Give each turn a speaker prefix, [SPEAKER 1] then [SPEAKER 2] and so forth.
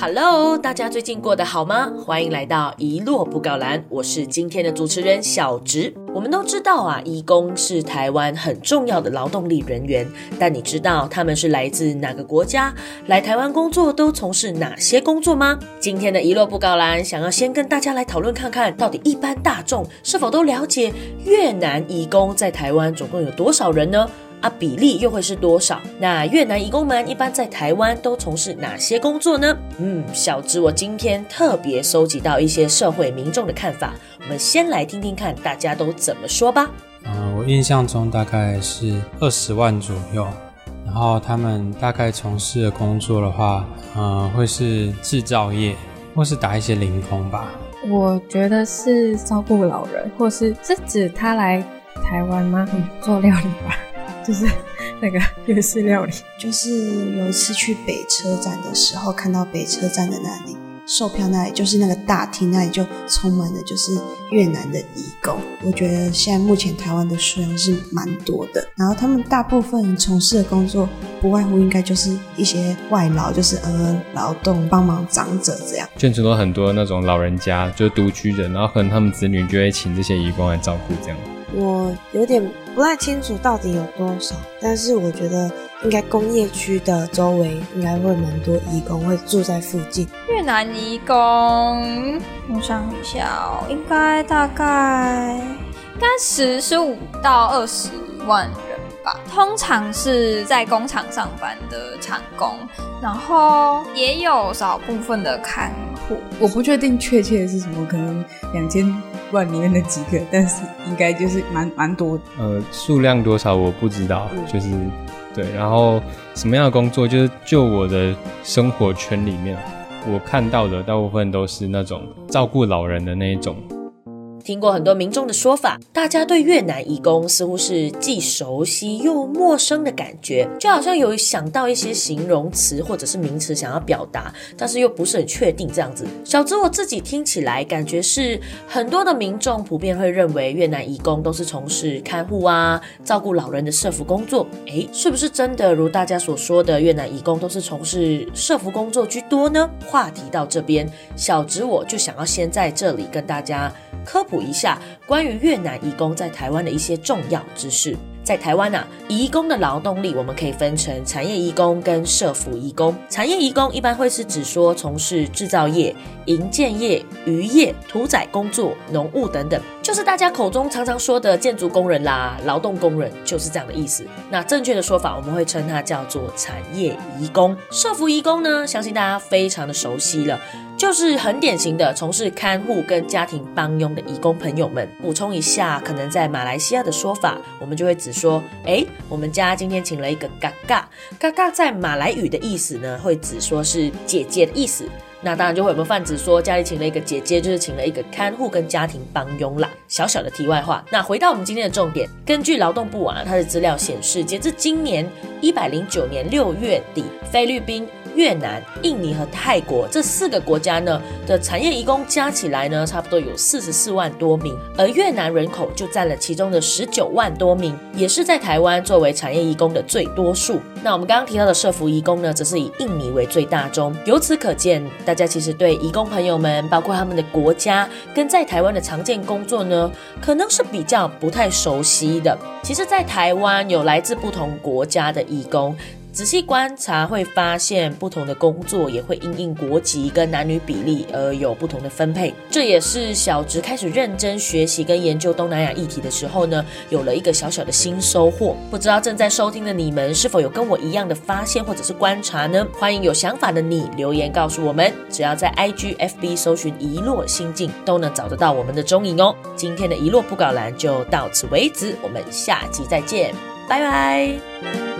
[SPEAKER 1] Hello，大家最近过得好吗？欢迎来到一落布告栏，我是今天的主持人小植。我们都知道啊，义工是台湾很重要的劳动力人员，但你知道他们是来自哪个国家？来台湾工作都从事哪些工作吗？今天的一落布告栏想要先跟大家来讨论看看，到底一般大众是否都了解越南义工在台湾总共有多少人呢？啊，比例又会是多少？那越南移工们一般在台湾都从事哪些工作呢？嗯，小芝，我今天特别收集到一些社会民众的看法，我们先来听听看大家都怎么说吧。
[SPEAKER 2] 嗯，我印象中大概是二十万左右，然后他们大概从事的工作的话，嗯，会是制造业或是打一些零工吧。
[SPEAKER 3] 我觉得是照顾老人，或是是指他来台湾吗？做料理吧。就是那个粤式料理，
[SPEAKER 4] 就是有一次去北车站的时候，看到北车站的那里售票那里，就是那个大厅那里就充满了就是越南的义工。我觉得现在目前台湾的数量是蛮多的，然后他们大部分从事的工作不外乎应该就是一些外劳，就是呃劳动帮忙长者这样。
[SPEAKER 5] 眷村都很多那种老人家，就是独居人，然后可能他们子女就会请这些义工来照顾这样。
[SPEAKER 4] 我有点不太清楚到底有多少，但是我觉得应该工业区的周围应该会蛮多义工会住在附近。
[SPEAKER 6] 越南义工，我想一下，应该大概应该十十五到二十万人吧。通常是在工厂上班的厂工，然后也有少部分的看护。
[SPEAKER 3] 我不确定确切是什么，可能两千。万里面的几个，但是应该就是蛮蛮多。
[SPEAKER 5] 呃，数量多少我不知道，就是对。然后什么样的工作，就是就我的生活圈里面，我看到的大部分都是那种照顾老人的那一种。
[SPEAKER 1] 听过很多民众的说法，大家对越南移工似乎是既熟悉又陌生的感觉，就好像有想到一些形容词或者是名词想要表达，但是又不是很确定这样子。小芝我自己听起来感觉是很多的民众普遍会认为越南移工都是从事看护啊、照顾老人的社服工作。诶，是不是真的如大家所说的越南移工都是从事社服工作居多呢？话题到这边，小植我就想要先在这里跟大家科普。一下关于越南移工在台湾的一些重要知识。在台湾呐，移工的劳动力我们可以分成产业移工跟社服移工。产业移工一般会是指说从事制造业、营建业、渔业、屠宰工作、农务等等，就是大家口中常常说的建筑工人啦、劳动工人，就是这样的意思。那正确的说法，我们会称它叫做产业移工。社服移工呢，相信大家非常的熟悉了。就是很典型的从事看护跟家庭帮佣的义工朋友们。补充一下，可能在马来西亚的说法，我们就会只说，哎，我们家今天请了一个嘎嘎，嘎嘎在马来语的意思呢，会只说是姐姐的意思。那当然就会我们泛指说家里请了一个姐姐，就是请了一个看护跟家庭帮佣啦。小小的题外话，那回到我们今天的重点，根据劳动部啊，它的资料显示，截至今年一百零九年六月底，菲律宾。越南、印尼和泰国这四个国家呢的产业移工加起来呢，差不多有四十四万多名，而越南人口就占了其中的十九万多名，也是在台湾作为产业移工的最多数。那我们刚刚提到的社服移工呢，则是以印尼为最大宗。由此可见，大家其实对移工朋友们，包括他们的国家跟在台湾的常见工作呢，可能是比较不太熟悉的。其实，在台湾有来自不同国家的移工。仔细观察会发现，不同的工作也会因应国籍跟男女比例而有不同的分配。这也是小植开始认真学习跟研究东南亚议题的时候呢，有了一个小小的新收获。不知道正在收听的你们是否有跟我一样的发现或者是观察呢？欢迎有想法的你留言告诉我们。只要在 IGFB 搜寻“遗落心境”，都能找得到我们的踪影哦。今天的遗落布稿栏就到此为止，我们下期再见，拜拜。